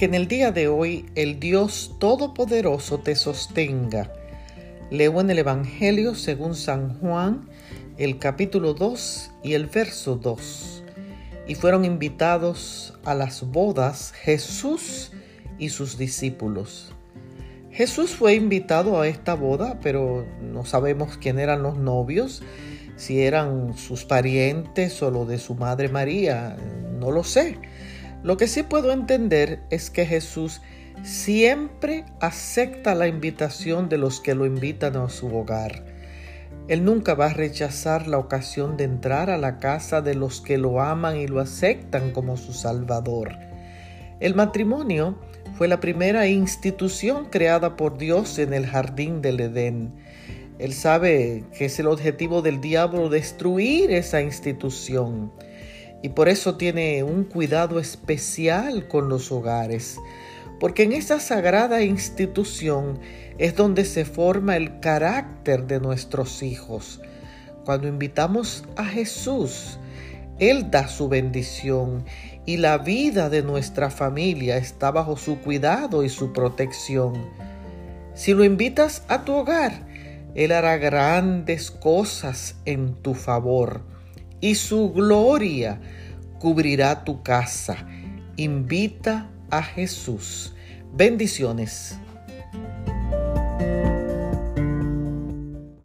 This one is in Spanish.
Que en el día de hoy el Dios Todopoderoso te sostenga. Leo en el Evangelio según San Juan, el capítulo 2 y el verso 2. Y fueron invitados a las bodas Jesús y sus discípulos. Jesús fue invitado a esta boda, pero no sabemos quién eran los novios, si eran sus parientes o lo de su madre María, no lo sé. Lo que sí puedo entender es que Jesús siempre acepta la invitación de los que lo invitan a su hogar. Él nunca va a rechazar la ocasión de entrar a la casa de los que lo aman y lo aceptan como su Salvador. El matrimonio fue la primera institución creada por Dios en el jardín del Edén. Él sabe que es el objetivo del diablo destruir esa institución y por eso tiene un cuidado especial con los hogares, porque en esa sagrada institución es donde se forma el carácter de nuestros hijos. Cuando invitamos a Jesús, Él da su bendición y la vida de nuestra familia está bajo su cuidado y su protección. Si lo invitas a tu hogar, él hará grandes cosas en tu favor y su gloria cubrirá tu casa. Invita a Jesús. Bendiciones.